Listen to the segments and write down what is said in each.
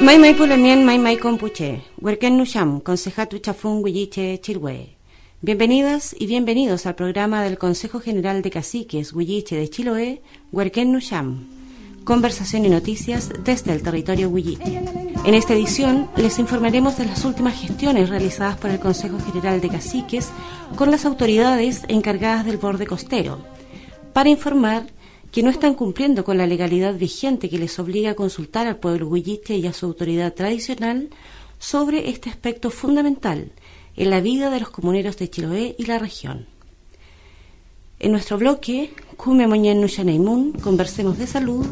Mai mai pulanien mai mai compuche, huerken nusham, consejatu chafun huilliche chilwe. Bienvenidas y bienvenidos al programa del Consejo General de Caciques Huilliche de Chiloé, Huerken Nusham. Conversación y noticias desde el territorio Huilliche. En esta edición les informaremos de las últimas gestiones realizadas por el Consejo General de Caciques con las autoridades encargadas del borde costero, para informar que no están cumpliendo con la legalidad vigente que les obliga a consultar al pueblo huilliche y a su autoridad tradicional sobre este aspecto fundamental en la vida de los comuneros de Chiloé y la región. En nuestro bloque, Kume Moñen Nushaneimun, Conversemos de Salud,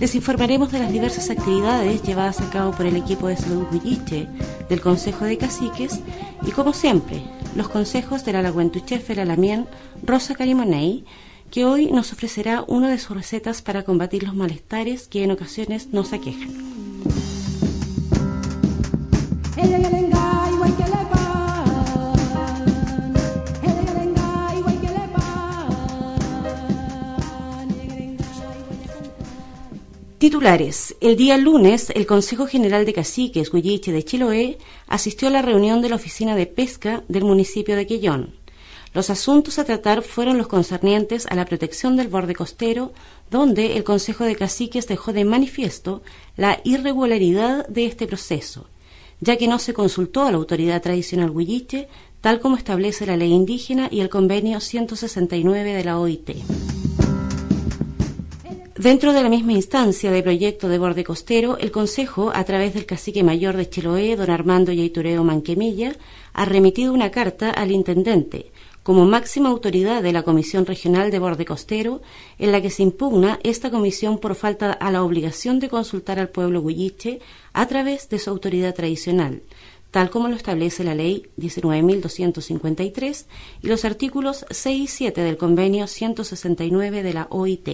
les informaremos de las diversas actividades llevadas a cabo por el equipo de salud Huilliche del Consejo de Caciques y, como siempre, los consejos de la Lagüentuchefe la Lamien Rosa Carimonei, que hoy nos ofrecerá una de sus recetas para combatir los malestares que en ocasiones nos aquejan. Titulares. El día lunes, el Consejo General de Caciques Huilliche de Chiloé asistió a la reunión de la Oficina de Pesca del municipio de Quellón. Los asuntos a tratar fueron los concernientes a la protección del borde costero, donde el Consejo de Caciques dejó de manifiesto la irregularidad de este proceso, ya que no se consultó a la autoridad tradicional huilliche, tal como establece la ley indígena y el convenio 169 de la OIT. Dentro de la misma instancia de proyecto de borde costero, el Consejo, a través del cacique mayor de Chiloé, don Armando Yaitureo Manquemilla, ha remitido una carta al intendente, como máxima autoridad de la Comisión Regional de Borde Costero, en la que se impugna esta comisión por falta a la obligación de consultar al pueblo huilliche a través de su autoridad tradicional, tal como lo establece la Ley 19.253 y los artículos 6 y 7 del Convenio 169 de la OIT.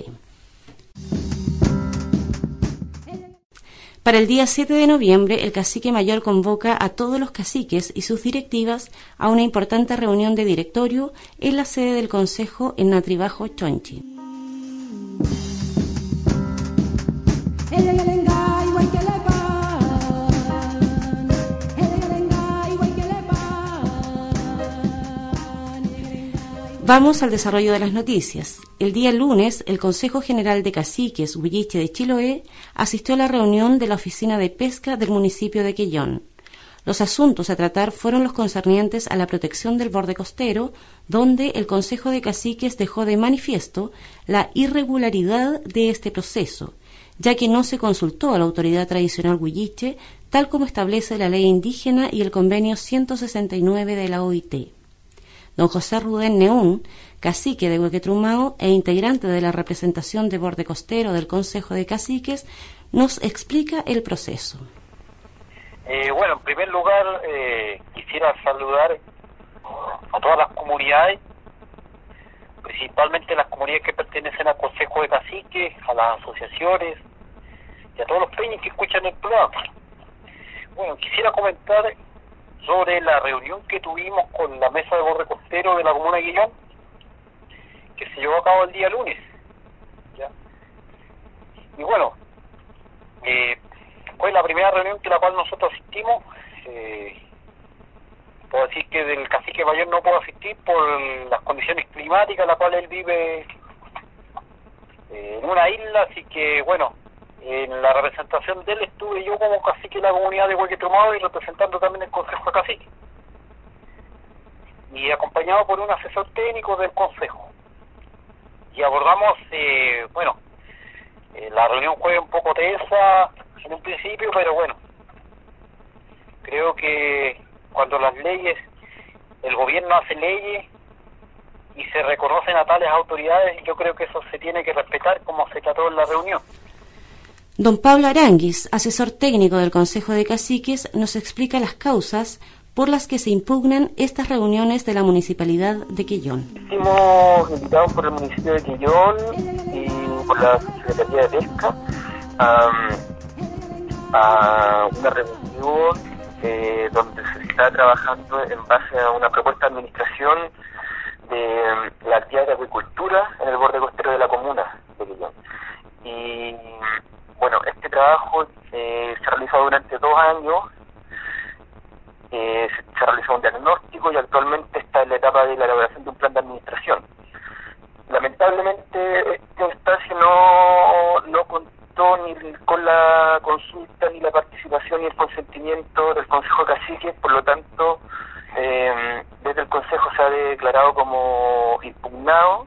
Para el día 7 de noviembre, el cacique mayor convoca a todos los caciques y sus directivas a una importante reunión de directorio en la sede del Consejo en Natribajo, Chonchi. Vamos al desarrollo de las noticias. El día lunes, el Consejo General de Caciques Huilliche de Chiloé asistió a la reunión de la Oficina de Pesca del municipio de Quellón. Los asuntos a tratar fueron los concernientes a la protección del borde costero, donde el Consejo de Caciques dejó de manifiesto la irregularidad de este proceso, ya que no se consultó a la autoridad tradicional huilliche, tal como establece la ley indígena y el convenio 169 de la OIT. Don José Rudén Neún, cacique de Huequetrumao e integrante de la representación de borde costero del Consejo de Caciques, nos explica el proceso. Eh, bueno, en primer lugar, eh, quisiera saludar a todas las comunidades, principalmente las comunidades que pertenecen al Consejo de Caciques, a las asociaciones y a todos los peñas que escuchan el programa. Bueno, quisiera comentar sobre la reunión que tuvimos con la mesa de borde costero de la comuna de Guillón, que se llevó a cabo el día lunes. Y bueno, eh, fue la primera reunión que la cual nosotros asistimos. Eh, puedo decir que del cacique mayor no puedo asistir por las condiciones climáticas en las cuales él vive eh, en una isla, así que bueno, en la representación de él estuve yo como cacique de la comunidad de Huequetromado y representando también el Consejo de Cacique. Y acompañado por un asesor técnico del Consejo. Y abordamos, eh, bueno, eh, la reunión fue un poco tensa en un principio, pero bueno, creo que cuando las leyes, el gobierno hace leyes y se reconocen a tales autoridades, yo creo que eso se tiene que respetar como se trató en la reunión. Don Pablo Aranguis, asesor técnico del Consejo de Caciques, nos explica las causas por las que se impugnan estas reuniones de la Municipalidad de Quillón. Fuimos invitados por el municipio de Quillón y por la Secretaría de Pesca a, una reunión eh, donde se está trabajando en base a una propuesta de administración de la actividad de agricultura en el borde costero de la comuna de Quillón. Y bueno, este trabajo eh, se trabajado durante dos años, eh, se realizó un diagnóstico y actualmente está en la etapa de la elaboración de un plan de administración. Lamentablemente esta instancia no, contó ni con la consulta, ni la participación, ni el consentimiento del Consejo de Cacique, por lo tanto, eh, desde el Consejo se ha declarado como impugnado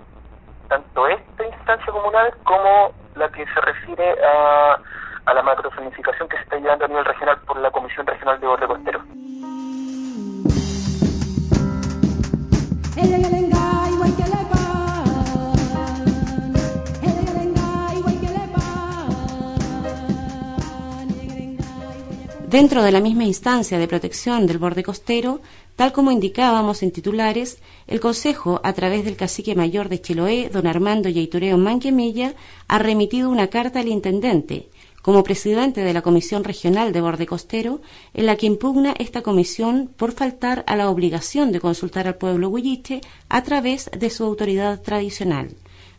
tanto esta instancia comunal como la que se refiere a, a la macrozonificación que se está llevando a nivel regional por la Comisión Regional de Borde Costero. Dentro de la misma instancia de protección del borde costero, tal como indicábamos en titulares, el Consejo, a través del cacique mayor de Chiloé, don Armando Yaitureo Manquemilla, ha remitido una carta al intendente, como presidente de la Comisión Regional de Borde Costero, en la que impugna esta comisión por faltar a la obligación de consultar al pueblo huilliche a través de su autoridad tradicional,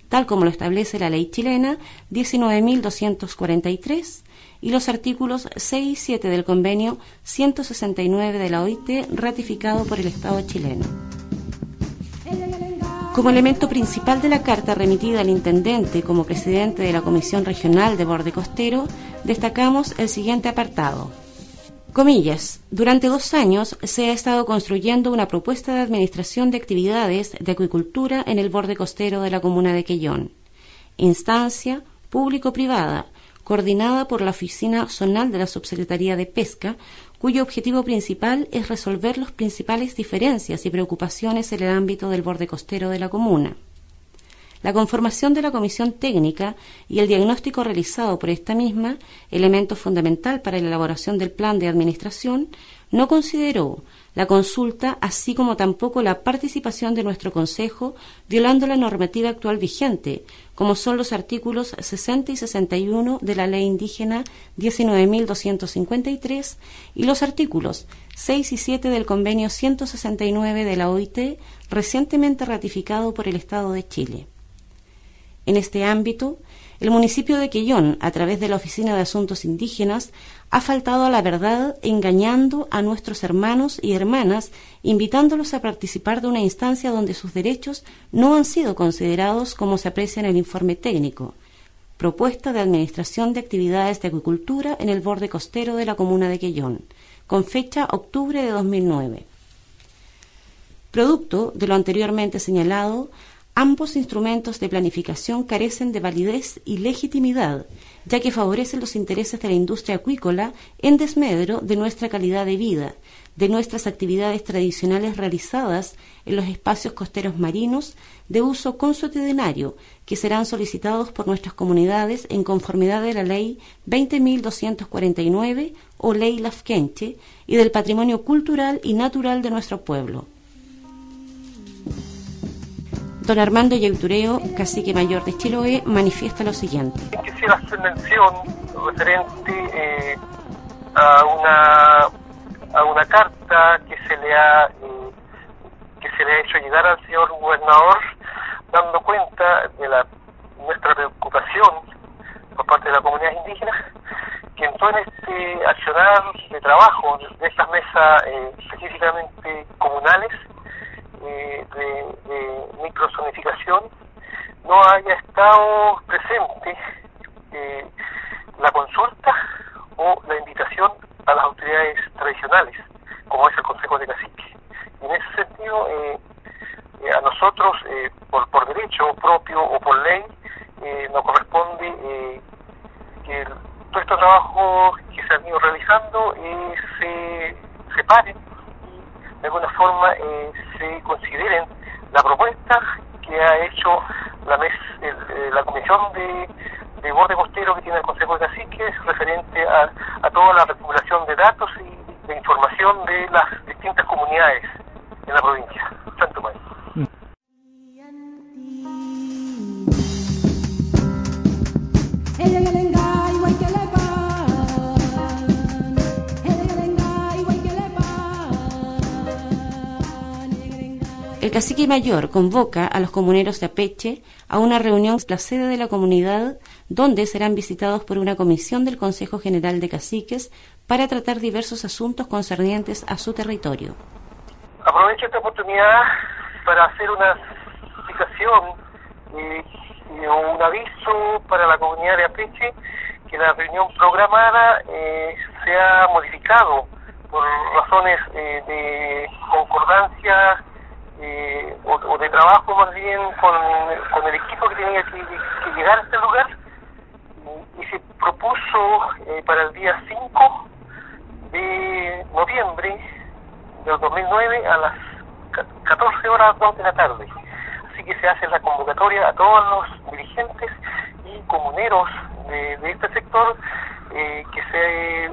tal como lo establece la ley chilena 19.243 y los artículos 6 y 7 del convenio 169 de la OIT ratificado por el Estado chileno. Como elemento principal de la carta remitida al intendente como presidente de la Comisión Regional de Borde Costero, destacamos el siguiente apartado. Comillas, durante dos años se ha estado construyendo una propuesta de administración de actividades de acuicultura en el borde costero de la comuna de Quellón. Instancia público-privada coordinada por la Oficina Zonal de la Subsecretaría de Pesca, cuyo objetivo principal es resolver las principales diferencias y preocupaciones en el ámbito del borde costero de la comuna. La conformación de la comisión técnica y el diagnóstico realizado por esta misma, elemento fundamental para la elaboración del plan de administración, no consideró la consulta, así como tampoco la participación de nuestro Consejo, violando la normativa actual vigente, como son los artículos 60 y 61 de la Ley Indígena 19.253 y los artículos 6 y 7 del Convenio 169 de la OIT, recientemente ratificado por el Estado de Chile. En este ámbito, el municipio de Quellón, a través de la Oficina de Asuntos Indígenas, ha faltado a la verdad engañando a nuestros hermanos y hermanas, invitándolos a participar de una instancia donde sus derechos no han sido considerados como se aprecia en el informe técnico. Propuesta de Administración de Actividades de Acuicultura en el borde costero de la comuna de Quellón, con fecha octubre de 2009. Producto de lo anteriormente señalado, Ambos instrumentos de planificación carecen de validez y legitimidad, ya que favorecen los intereses de la industria acuícola en desmedro de nuestra calidad de vida, de nuestras actividades tradicionales realizadas en los espacios costeros marinos de uso consuetudinario que serán solicitados por nuestras comunidades en conformidad de la Ley 20.249 o Ley Lafkenche y del patrimonio cultural y natural de nuestro pueblo. Don Armando Yeutureo, cacique mayor de Chiloé, manifiesta lo siguiente. Quisiera hacer mención referente eh, a una a una carta que se le ha eh, que se le ha hecho llegar al señor gobernador dando cuenta de la nuestra preocupación por parte de la comunidad indígena que entró en este accionar de trabajo de estas mesas eh, específicamente comunales de, de, microzonificación no haya estado presente eh, la consulta o la invitación a las autoridades tradicionales, como es el Consejo de Cacique. En ese sentido, eh, eh, a nosotros, por, por derecho propio o por ley, nos corresponde que todos estos trabajos que se han ido realizando se separen y de alguna forma se consideren la propuesta que ha hecho la, mes, eh, la Comisión de, de, Borde Costero que tiene el Consejo de Caciques referente a, a toda la recuperación de datos y de información de las distintas comunidades Mayor convoca a los comuneros de Apeche a una reunión en la sede de la comunidad donde serán visitados por una comisión del Consejo General de Caciques para tratar diversos asuntos concernientes a su territorio. Aprovecho esta oportunidad para hacer una explicación y, un aviso para la comunidad de Apeche que la reunión programada eh, se ha modificado por razones eh, de concordancia eh, o, de trabajo más bien con, el equipo que tenía que, llegar a este lugar y se propuso eh, para el día 5 de noviembre del 2009 a las 14 horas 2 de la tarde. Así que se hace la convocatoria a todos los dirigentes y comuneros de, este sector eh, que se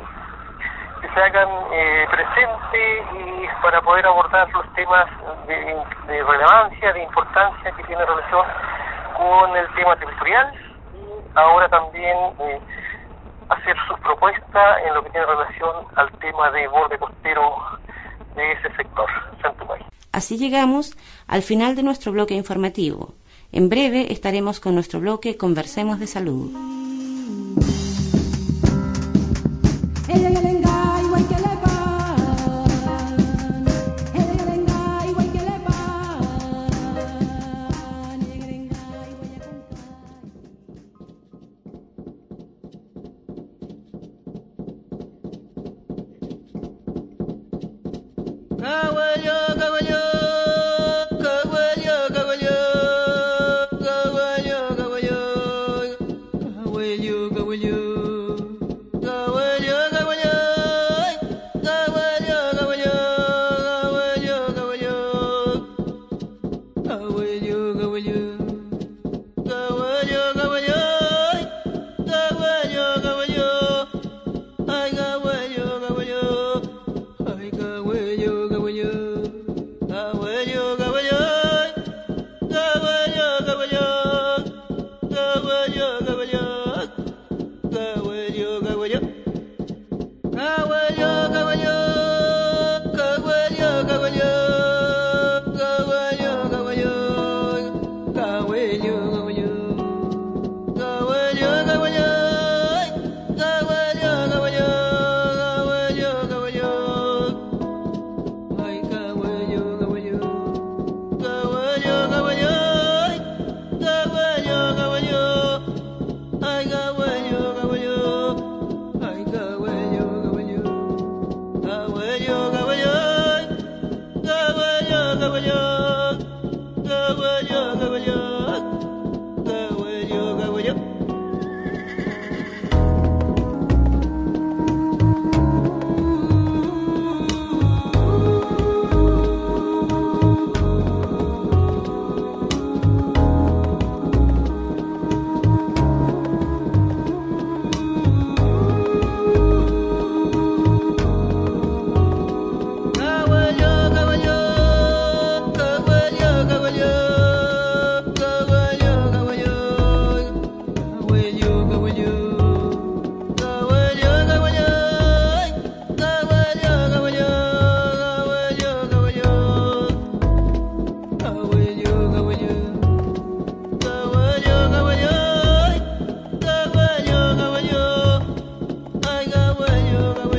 que se hagan eh, presentes y para poder abordar los temas de, relevancia, de importancia que tiene relación con el tema territorial y ahora también eh, hacer sus propuestas en lo que tiene relación al tema de borde costero de ese sector. Así llegamos al final de nuestro bloque informativo. En breve estaremos con nuestro bloque Conversemos de Salud. no.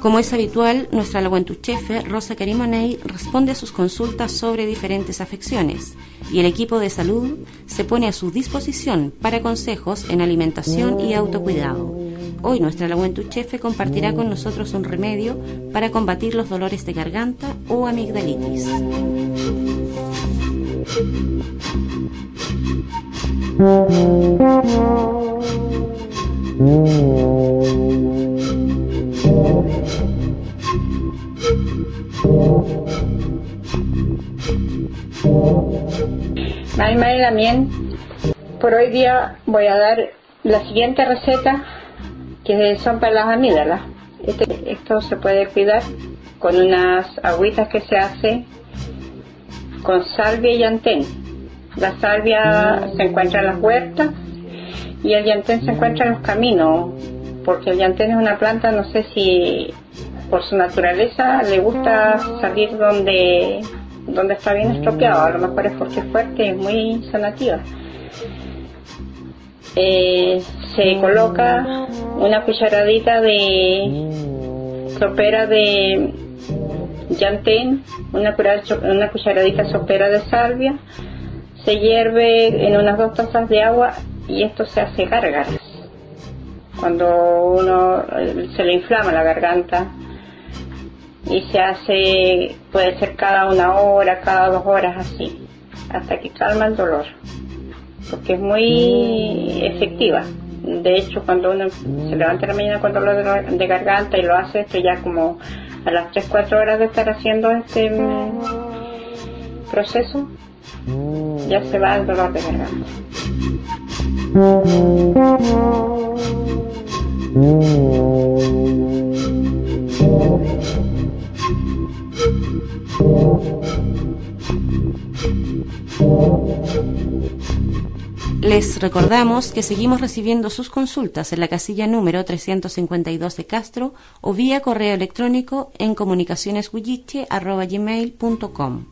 Como es habitual, nuestra laguentuchefe Rosa Carimoney responde a sus consultas sobre diferentes afecciones y el equipo de salud se pone a su disposición para consejos en alimentación y autocuidado. Hoy nuestra laguentuchefe compartirá con nosotros un remedio para combatir los dolores de garganta o amigdalitis. Por hoy día voy a dar la siguiente receta que son para las amígdalas. Este, esto se puede cuidar con unas agüitas que se hace con salvia y llantén. La salvia se encuentra en las huertas y el llantén se encuentra en los caminos, porque el llantén es una planta, no sé si por su naturaleza le gusta salir donde, donde está bien estropeado, a lo mejor es porque es fuerte, es muy sanativa. Eh, se coloca una cucharadita de sopera de llantén, una, una cucharadita sopera de salvia, se hierve en unas dos tazas de agua y esto se hace gárgaras. Cuando uno eh, se le inflama la garganta y se hace, puede ser cada una hora, cada dos horas así, hasta que calma el dolor, porque es muy efectiva. De hecho, cuando uno se levanta la mañana con dolor de garganta y lo hace esto ya como a las 3-4 horas de estar haciendo este mm, proceso, ya se va el dolor de garganta. Les recordamos que seguimos recibiendo sus consultas en la casilla número 352 de Castro o vía correo electrónico en comunicacionesguilliche.com.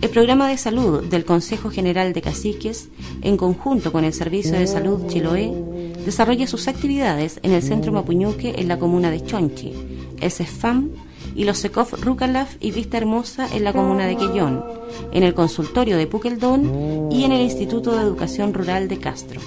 El programa de salud del Consejo General de Caciques, en conjunto con el Servicio de Salud Chiloé, desarrolla sus actividades en el Centro Mapuñuque en la comuna de Chonchi, el y los SECOF Rucalaf y Vista Hermosa en la comuna de Quellón, en el consultorio de Puqueldón y en el Instituto de Educación Rural de Castro.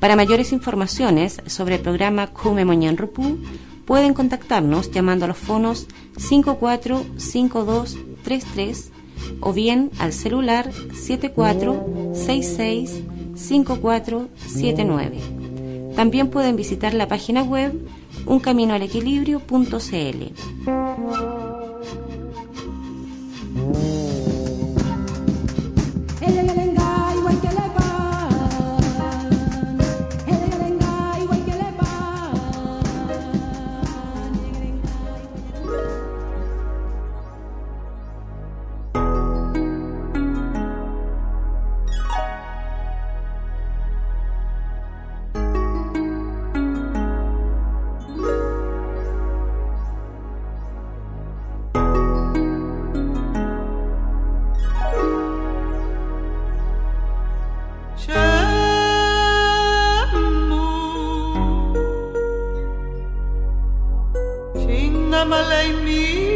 Para mayores informaciones sobre el programa Kume Moñan Rupu, pueden contactarnos llamando a los fonos 545233 o bien al celular 74665479. También pueden visitar la página web uncaminoalequilibrio.cl. Inna malaimi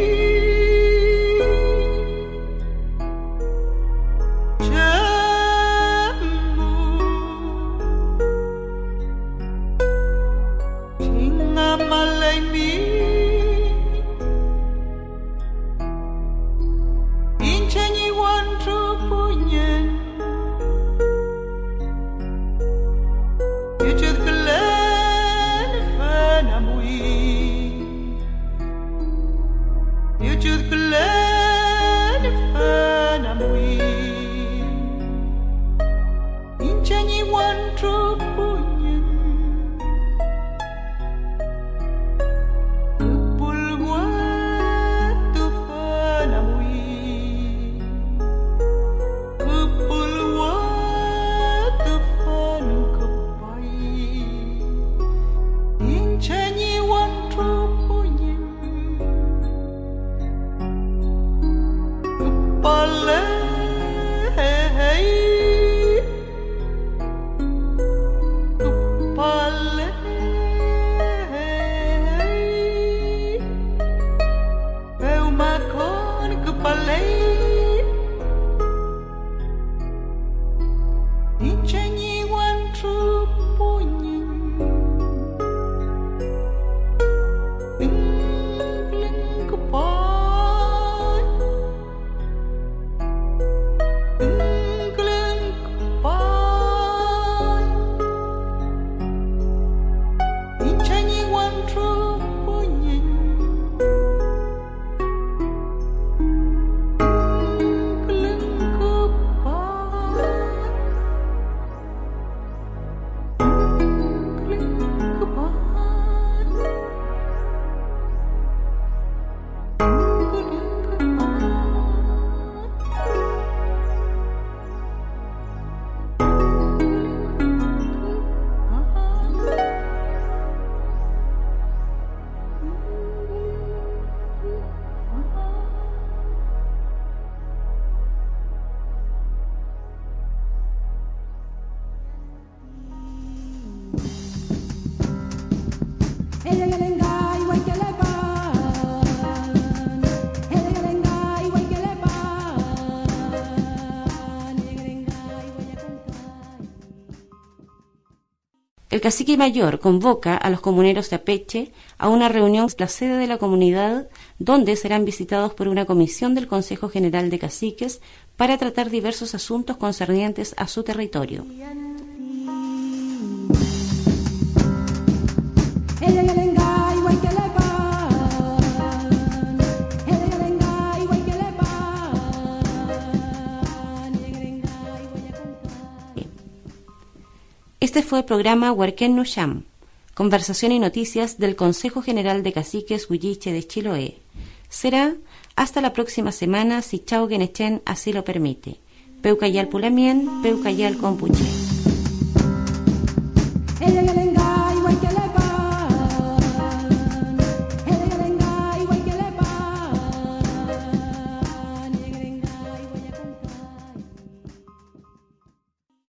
cacique mayor convoca a los comuneros de Apeche a una reunión en la sede de la comunidad donde serán visitados por una comisión del Consejo General de Caciques para tratar diversos asuntos concernientes a su territorio. Este fue el programa Huarquén Nusham, conversación y noticias del Consejo General de Caciques Huilliche de Chiloé. Será hasta la próxima semana si Chao Genechen así lo permite. Peucayal Pulamien, Peucayal Compuche.